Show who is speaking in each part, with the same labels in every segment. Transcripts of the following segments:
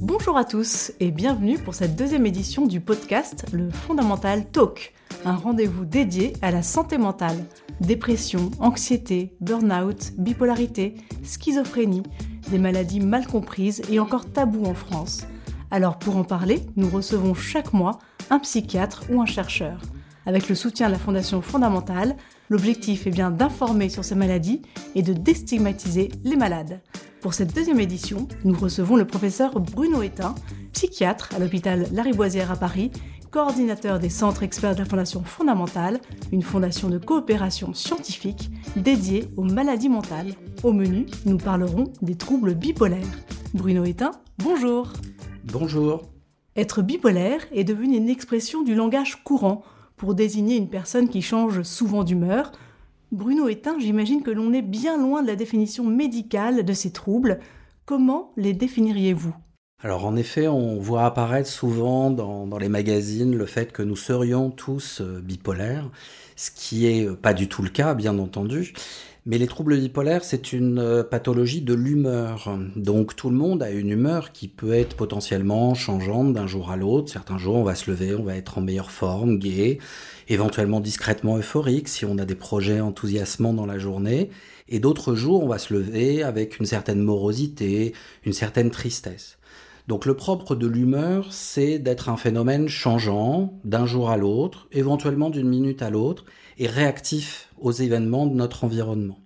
Speaker 1: Bonjour à tous et bienvenue pour cette deuxième édition du podcast Le Fondamental Talk, un rendez-vous dédié à la santé mentale. Dépression, anxiété, burn-out, bipolarité, schizophrénie, des maladies mal comprises et encore taboues en France. Alors pour en parler, nous recevons chaque mois un psychiatre ou un chercheur. Avec le soutien de la Fondation Fondamentale, l'objectif est bien d'informer sur ces maladies et de déstigmatiser les malades. Pour cette deuxième édition, nous recevons le professeur Bruno Etin, psychiatre à l'hôpital Lariboisière à Paris, coordinateur des centres experts de la Fondation Fondamentale, une fondation de coopération scientifique dédiée aux maladies mentales. Au menu, nous parlerons des troubles bipolaires. Bruno Etin, bonjour.
Speaker 2: Bonjour.
Speaker 1: Être bipolaire est devenu une expression du langage courant pour désigner une personne qui change souvent d'humeur, Bruno Etin, j'imagine que l'on est bien loin de la définition médicale de ces troubles. Comment les définiriez-vous?
Speaker 2: Alors en effet, on voit apparaître souvent dans, les magazines le fait que nous serions tous euh, bipolaires, ce qui est pas du tout le cas, bien entendu. Mais les troubles bipolaires, c'est une euh, pathologie de l'humeur. Donc tout le monde a une humeur qui peut être potentiellement changeante d'un jour à l'autre. Certains jours, on va se lever, on va être en meilleure forme, gai, éventuellement discrètement euphorique si on a des projets enthousiasmants dans la journée. Et d'autres jours, on va se lever avec une certaine morosité, une certaine tristesse. Donc le propre de l'humeur, c'est d'être un phénomène changeant d'un jour à l'autre, éventuellement d'une minute à l'autre, et réactif aux événements de notre environnement.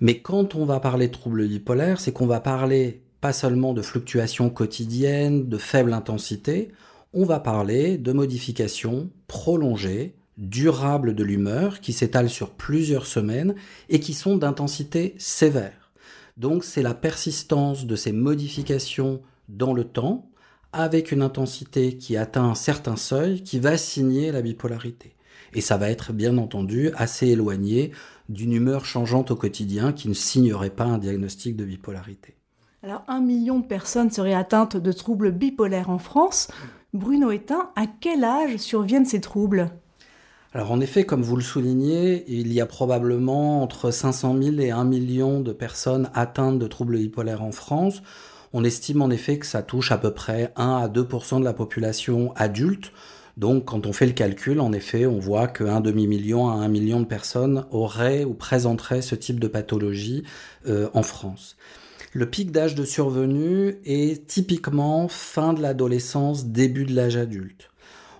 Speaker 2: Mais quand on va parler de troubles bipolaires, c'est qu'on va parler pas seulement de fluctuations quotidiennes, de faible intensité, on va parler de modifications prolongées, durables de l'humeur, qui s'étalent sur plusieurs semaines et qui sont d'intensité sévère. Donc c'est la persistance de ces modifications dans le temps, avec une intensité qui atteint un certain seuil, qui va signer la bipolarité. Et ça va être bien entendu assez éloigné d'une humeur changeante au quotidien qui ne signerait pas un diagnostic de bipolarité.
Speaker 1: Alors un million de personnes seraient atteintes de troubles bipolaires en France. Bruno Etin, à quel âge surviennent ces troubles?
Speaker 2: Alors en effet, comme vous le soulignez, il y a probablement entre 500 000 et 1 million de personnes atteintes de troubles bipolaires en France. On estime en effet que ça touche à peu près 1 à 2% de la population adulte. Donc quand on fait le calcul, en effet, on voit qu'un demi-million à un million de personnes auraient ou présenteraient ce type de pathologie euh, en France. Le pic d'âge de survenue est typiquement fin de l'adolescence, début de l'âge adulte.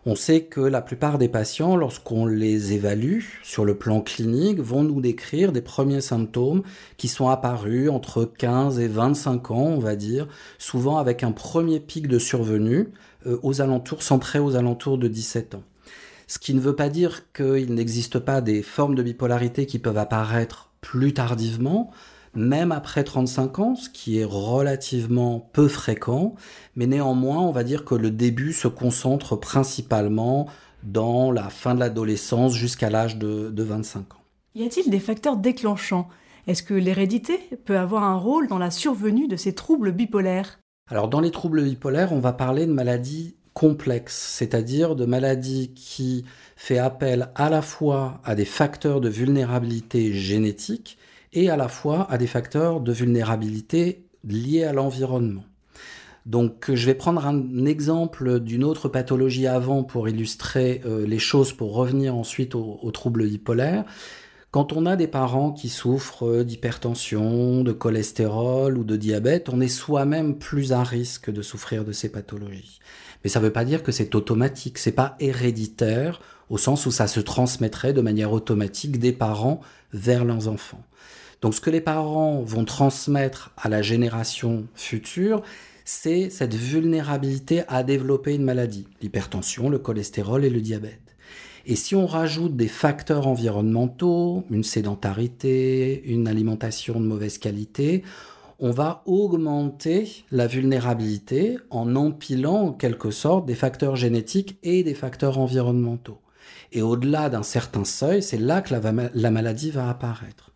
Speaker 2: On sait que la plupart des patients, lorsqu'on les évalue sur le plan clinique, vont nous décrire des premiers symptômes qui sont apparus entre 15 et 25 ans, on va dire, souvent avec un premier pic de survenue euh, aux alentours, centré aux alentours de 17 ans. Ce qui ne veut pas dire qu'il n'existe pas des formes de bipolarité qui peuvent apparaître plus tardivement, même après 35 ans, ce qui est relativement peu fréquent, mais néanmoins, on va dire que le début se concentre principalement dans la fin de l'adolescence jusqu'à l'âge de, de 25 ans.
Speaker 1: Y a-t-il des facteurs déclenchants? Est-ce que l'hérédité peut avoir un rôle dans la survenue de ces troubles bipolaires?
Speaker 2: Alors dans les troubles bipolaires, on va parler de maladies complexes, c'est-à-dire de maladies qui fait appel à la fois à des facteurs de vulnérabilité génétique et à la fois à des facteurs de vulnérabilité liés à l'environnement. Donc je vais prendre un exemple d'une autre pathologie avant pour illustrer euh, les choses, pour revenir ensuite aux, troubles bipolaires. Quand on a des parents qui souffrent d'hypertension, de cholestérol ou de diabète, on est soi-même plus à risque de souffrir de ces pathologies. Mais ça ne veut pas dire que c'est automatique, c'est pas héréditaire au sens où ça se transmettrait de manière automatique des parents vers leurs enfants. Donc ce que les parents vont transmettre à la génération future, c'est cette vulnérabilité à développer une maladie, l'hypertension, le cholestérol et le diabète. Et si on rajoute des facteurs environnementaux, une sédentarité, une alimentation de mauvaise qualité, on va augmenter la vulnérabilité en empilant en quelque sorte des facteurs génétiques et des facteurs environnementaux. Et au-delà d'un certain seuil, c'est là que la, la maladie va apparaître.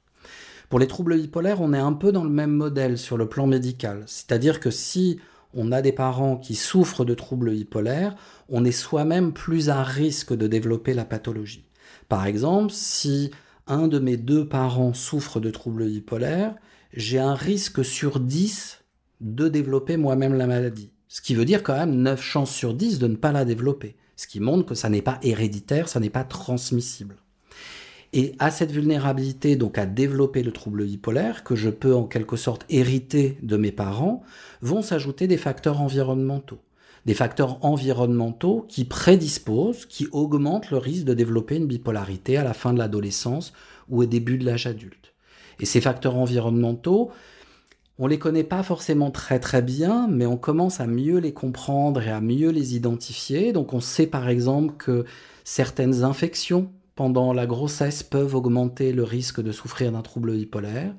Speaker 2: Pour les troubles bipolaires, on est un peu dans le même modèle sur le plan médical. C'est-à-dire que si on a des parents qui souffrent de troubles bipolaires, on est soi-même plus à risque de développer la pathologie. Par exemple, si un de mes deux parents souffre de troubles bipolaires, j'ai un risque sur 10 de développer moi-même la maladie. Ce qui veut dire quand même 9 chances sur 10 de ne pas la développer. Ce qui montre que ça n'est pas héréditaire, ça n'est pas transmissible. Et à cette vulnérabilité, donc à développer le trouble bipolaire, que je peux en quelque sorte hériter de mes parents, vont s'ajouter des facteurs environnementaux. Des facteurs environnementaux qui prédisposent, qui augmentent le risque de développer une bipolarité à la fin de l'adolescence ou au début de l'âge adulte. Et ces facteurs environnementaux, on les connaît pas forcément très très bien, mais on commence à mieux les comprendre et à mieux les identifier. Donc on sait par exemple que certaines infections pendant la grossesse peuvent augmenter le risque de souffrir d'un trouble bipolaire.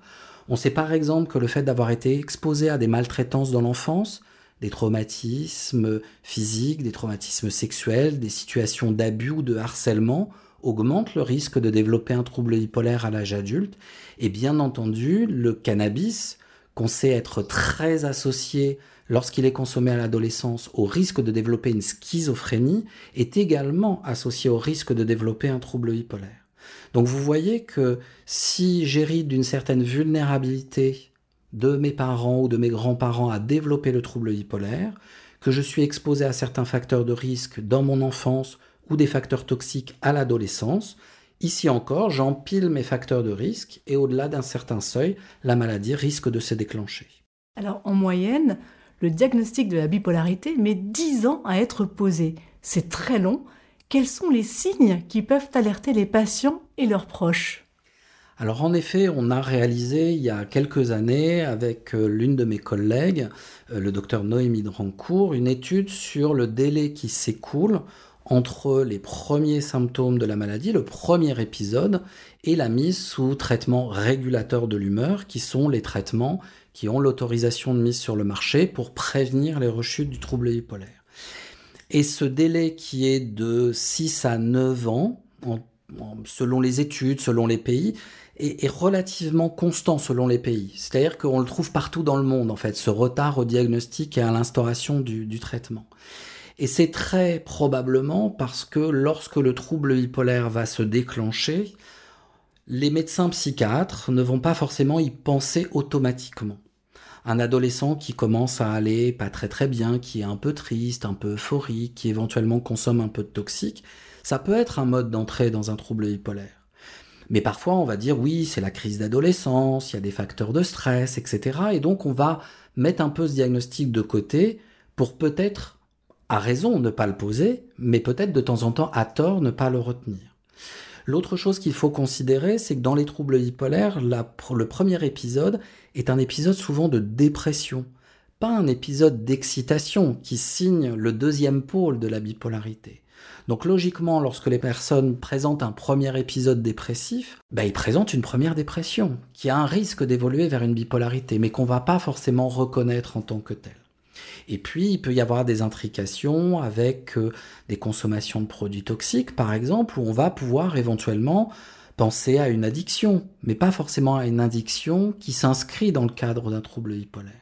Speaker 2: On sait par exemple que le fait d'avoir été exposé à des maltraitances dans l'enfance, des traumatismes physiques, des traumatismes sexuels, des situations d'abus ou de harcèlement augmente le risque de développer un trouble bipolaire à l'âge adulte. Et bien entendu, le cannabis, qu'on sait être très associé lorsqu'il est consommé à l'adolescence au risque de développer une schizophrénie, est également associé au risque de développer un trouble bipolaire. Donc vous voyez que si j'hérite d'une certaine vulnérabilité de mes parents ou de mes grands-parents à développer le trouble bipolaire, que je suis exposé à certains facteurs de risque dans mon enfance ou des facteurs toxiques à l'adolescence, ici encore, j'empile mes facteurs de risque et au-delà d'un certain seuil, la maladie risque de se déclencher.
Speaker 1: Alors en moyenne, le diagnostic de la bipolarité met 10 ans à être posé. C'est très long. Quels sont les signes qui peuvent alerter les patients et leurs proches?
Speaker 2: Alors en effet, on a réalisé il y a quelques années avec euh, l'une de mes collègues, euh, le docteur Noémie Drancourt, une étude sur le délai qui s'écoule entre les premiers symptômes de la maladie, le premier épisode, et la mise sous traitement régulateur de l'humeur, qui sont les traitements qui ont l'autorisation de mise sur le marché pour prévenir les rechutes du trouble bipolaire. Et ce délai qui est de 6 à 9 ans, selon les études, selon les pays, est, relativement constant selon les pays. C'est-à-dire qu'on le trouve partout dans le monde, en fait, ce retard au diagnostic et à l'instauration du, traitement. Et c'est très probablement parce que lorsque le trouble bipolaire va se déclencher, les médecins psychiatres ne vont pas forcément y penser automatiquement un adolescent qui commence à aller pas très très bien, qui est un peu triste, un peu euphorique, qui éventuellement consomme un peu de toxique, ça peut être un mode d'entrée dans un trouble bipolaire. Mais parfois on va dire oui, c'est la crise d'adolescence, il y a des facteurs de stress, etc. Et donc on va mettre un peu ce diagnostic de côté pour peut-être, à raison, ne pas le poser, mais peut-être de temps en temps, à tort, ne pas le retenir. L'autre chose qu'il faut considérer, c'est que dans les troubles bipolaires, le premier épisode est un épisode souvent de dépression, pas un épisode d'excitation qui signe le deuxième pôle de la bipolarité. Donc logiquement, lorsque les personnes présentent un premier épisode dépressif, bah, ils présentent une première dépression, qui a un risque d'évoluer vers une bipolarité, mais qu'on va pas forcément reconnaître en tant que telle. Et puis, il peut y avoir des intrications avec euh, des consommations de produits toxiques, par exemple, où on va pouvoir éventuellement penser à une addiction, mais pas forcément à une addiction qui s'inscrit dans le cadre d'un trouble bipolaire.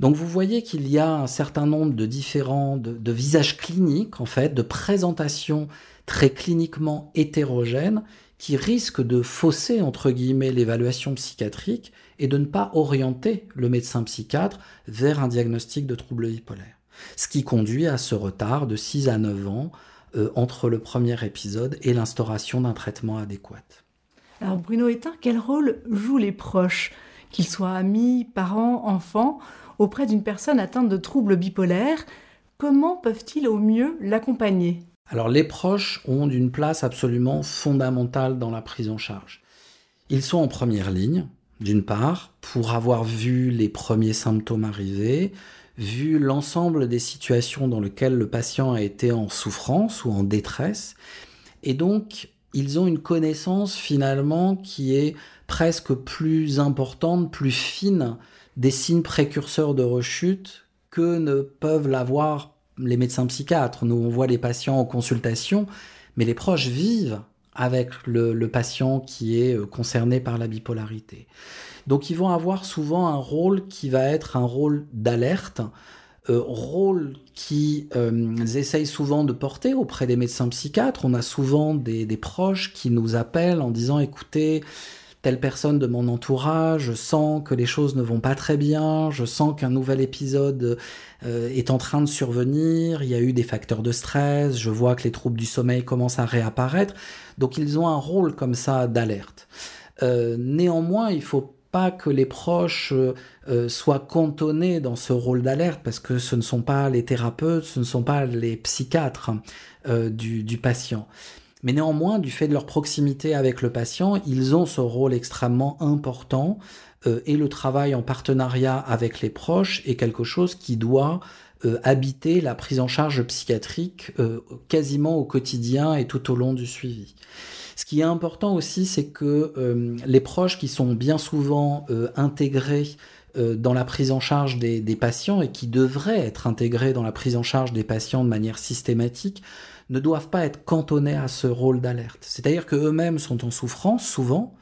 Speaker 2: Donc vous voyez qu'il y a un certain nombre de différents de, visages cliniques, en fait, de présentations très cliniquement hétérogènes qui risquent de fausser, entre guillemets, l'évaluation psychiatrique et de ne pas orienter le médecin psychiatre vers un diagnostic de trouble bipolaire. Ce qui conduit à ce retard de 6 à 9 ans euh, entre le premier épisode et l'instauration d'un traitement adéquat.
Speaker 1: Alors Bruno Etin, quel rôle jouent les proches, qu'ils soient amis, parents, enfants, auprès d'une personne atteinte de troubles bipolaires? Comment peuvent-ils au mieux l'accompagner?
Speaker 2: Alors les proches ont une place absolument fondamentale dans la prise en charge. Ils sont en première ligne, d'une part, pour avoir vu les premiers symptômes arriver, vu l'ensemble des situations dans lesquelles le patient a été en souffrance ou en détresse, et donc ils ont une connaissance finalement qui est presque plus importante, plus fine des signes précurseurs de rechute que ne peuvent l'avoir les médecins psychiatres. Nous, on voit les patients en consultation, mais les proches vivent avec le, patient qui est euh, concerné par la bipolarité. Donc ils vont avoir souvent un rôle qui va être un rôle d'alerte, euh, rôle qu'ils euh, essayent souvent de porter auprès des médecins psychiatres. On a souvent des, proches qui nous appellent en disant écoutez, telle personne de mon entourage, je sens que les choses ne vont pas très bien, je sens qu'un nouvel épisode euh, est en train de survenir, il y a eu des facteurs de stress, je vois que les troubles du sommeil commencent à réapparaître. Donc ils ont un rôle comme ça d'alerte. néanmoins, il faut pas que les proches euh, euh, soient cantonnés dans ce rôle d'alerte, parce que ce ne sont pas les thérapeutes, ce ne sont pas les psychiatres euh, du, patient. Mais néanmoins, du fait de leur proximité avec le patient, ils ont ce rôle extrêmement important et le travail en partenariat avec les proches est quelque chose qui doit habiter la prise en charge psychiatrique quasiment au quotidien et tout au long du suivi. Ce qui est important aussi, c'est que euh, les proches qui sont bien souvent euh, intégrés euh, dans la prise en charge des, patients et qui devraient être intégrés dans la prise en charge des patients de manière systématique ne doivent pas être cantonnés à ce rôle d'alerte. C'est-à-dire qu'eux-mêmes sont en souffrance souvent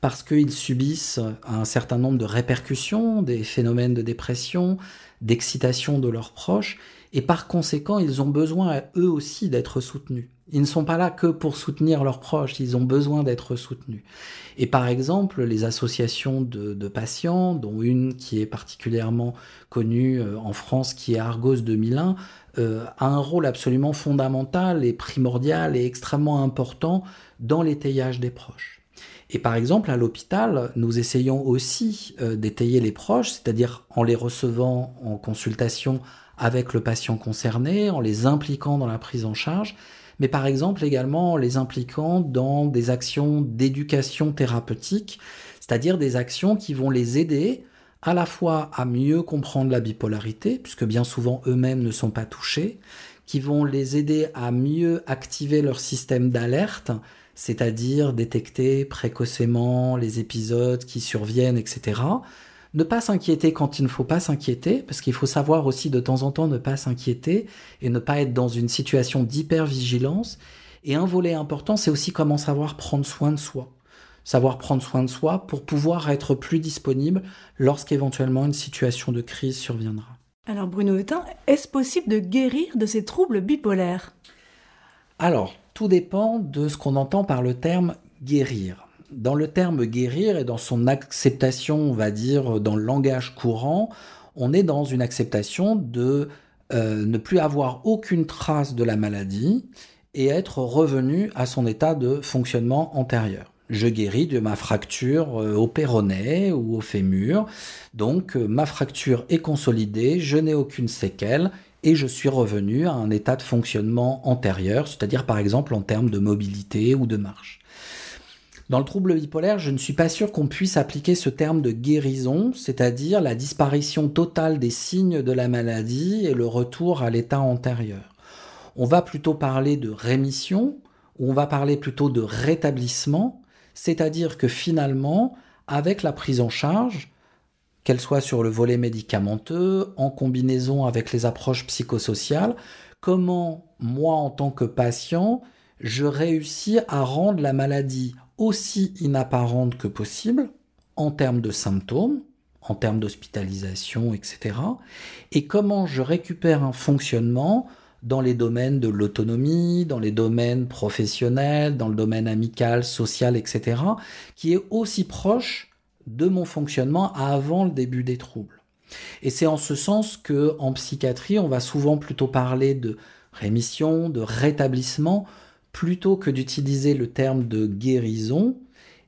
Speaker 2: parce qu'ils subissent un certain nombre de répercussions, des phénomènes de dépression, d'excitation de leurs proches, et par conséquent, ils ont besoin eux aussi d'être soutenus. Ils ne sont pas là que pour soutenir leurs proches, ils ont besoin d'être soutenus. Et par exemple, les associations de, patients, dont une qui est particulièrement connue euh, en France, qui est Argos 2001, euh, a un rôle absolument fondamental et primordial et extrêmement important dans l'étayage des proches. Et par exemple, à l'hôpital, nous essayons aussi euh, d'étayer les proches, c'est-à-dire en les recevant en consultation avec le patient concerné, en les impliquant dans la prise en charge, mais par exemple également en les impliquant dans des actions d'éducation thérapeutique, c'est-à-dire des actions qui vont les aider à la fois à mieux comprendre la bipolarité, puisque bien souvent eux-mêmes ne sont pas touchés, qui vont les aider à mieux activer leur système d'alerte, c'est-à-dire détecter précocement les épisodes qui surviennent, etc. Ne pas s'inquiéter quand il ne faut pas s'inquiéter, parce qu'il faut savoir aussi de temps en temps ne pas s'inquiéter et ne pas être dans une situation d'hypervigilance. Et un volet important, c'est aussi comment savoir prendre soin de soi. Savoir prendre soin de soi pour pouvoir être plus disponible lorsqu'éventuellement une situation de crise surviendra.
Speaker 1: Alors Bruno Hutin, est-ce possible de guérir de ces troubles bipolaires?
Speaker 2: Alors, tout dépend de ce qu'on entend par le terme guérir dans le terme guérir et dans son acceptation, on va dire, dans le langage courant, on est dans une acceptation de euh, ne plus avoir aucune trace de la maladie et être revenu à son état de fonctionnement antérieur. Je guéris de ma fracture euh, au péroné ou au fémur, donc euh, ma fracture est consolidée, je n'ai aucune séquelle et je suis revenu à un état de fonctionnement antérieur, c'est-à-dire par exemple en termes de mobilité ou de marche. Dans le trouble bipolaire, je ne suis pas sûr qu'on puisse appliquer ce terme de guérison, c'est-à-dire la disparition totale des signes de la maladie et le retour à l'état antérieur. On va plutôt parler de rémission, ou on va parler plutôt de rétablissement, c'est-à-dire que finalement, avec la prise en charge, qu'elle soit sur le volet médicamenteux, en combinaison avec les approches psychosociales, comment moi en tant que patient, je réussis à rendre la maladie aussi inapparente que possible en termes de symptômes, en termes d'hospitalisation, etc. Et comment je récupère un fonctionnement dans les domaines de l'autonomie, dans les domaines professionnels, dans le domaine amical, social, etc., qui est aussi proche de mon fonctionnement avant le début des troubles. Et c'est en ce sens que en psychiatrie, on va souvent plutôt parler de rémission, de rétablissement, plutôt que d'utiliser le terme de guérison.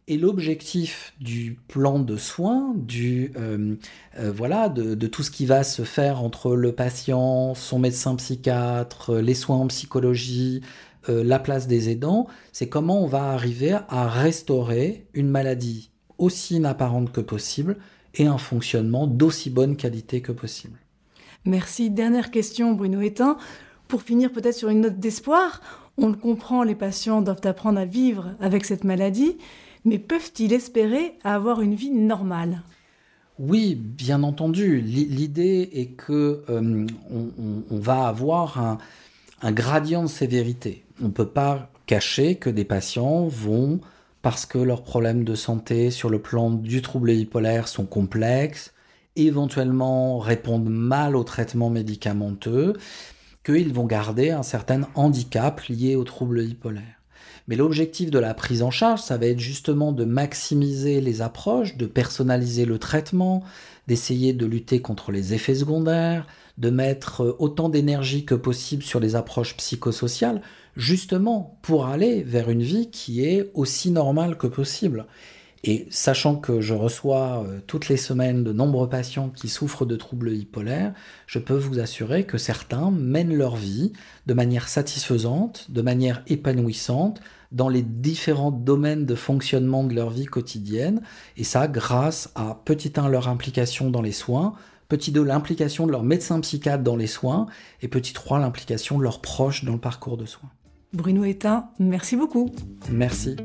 Speaker 2: Et l'objectif du plan de soins, du euh, euh, voilà, de, tout ce qui va se faire entre le patient, son médecin psychiatre, les soins en psychologie, euh, la place des aidants, c'est comment on va arriver à restaurer une maladie aussi inapparente que possible et un fonctionnement d'aussi bonne qualité que possible.
Speaker 1: Merci. Dernière question, Bruno Etin. Pour finir peut-être sur une note d'espoir, on le comprend, les patients doivent apprendre à vivre avec cette maladie, mais peuvent-ils espérer avoir une vie normale?
Speaker 2: Oui, bien entendu. L'idée est que euh, on, va avoir un, gradient de sévérité. On ne peut pas cacher que des patients vont, parce que leurs problèmes de santé sur le plan du trouble bipolaire sont complexes, éventuellement répondent mal au traitement médicamenteux, qu'ils vont garder un certain handicap lié aux troubles bipolaires. Mais l'objectif de la prise en charge, ça va être justement de maximiser les approches, de personnaliser le traitement, d'essayer de lutter contre les effets secondaires, de mettre autant d'énergie que possible sur les approches psychosociales, justement pour aller vers une vie qui est aussi normale que possible. Et sachant que je reçois euh, toutes les semaines de nombreux patients qui souffrent de troubles bipolaires, je peux vous assurer que certains mènent leur vie de manière satisfaisante, de manière épanouissante, dans les différents domaines de fonctionnement de leur vie quotidienne, et ça grâce à petit 1 leur implication dans les soins, petit 2 l'implication de leur médecin psychiatre dans les soins, et petit 3 l'implication de leurs proches dans le parcours de soins.
Speaker 1: Bruno Étain, merci beaucoup.
Speaker 2: Merci.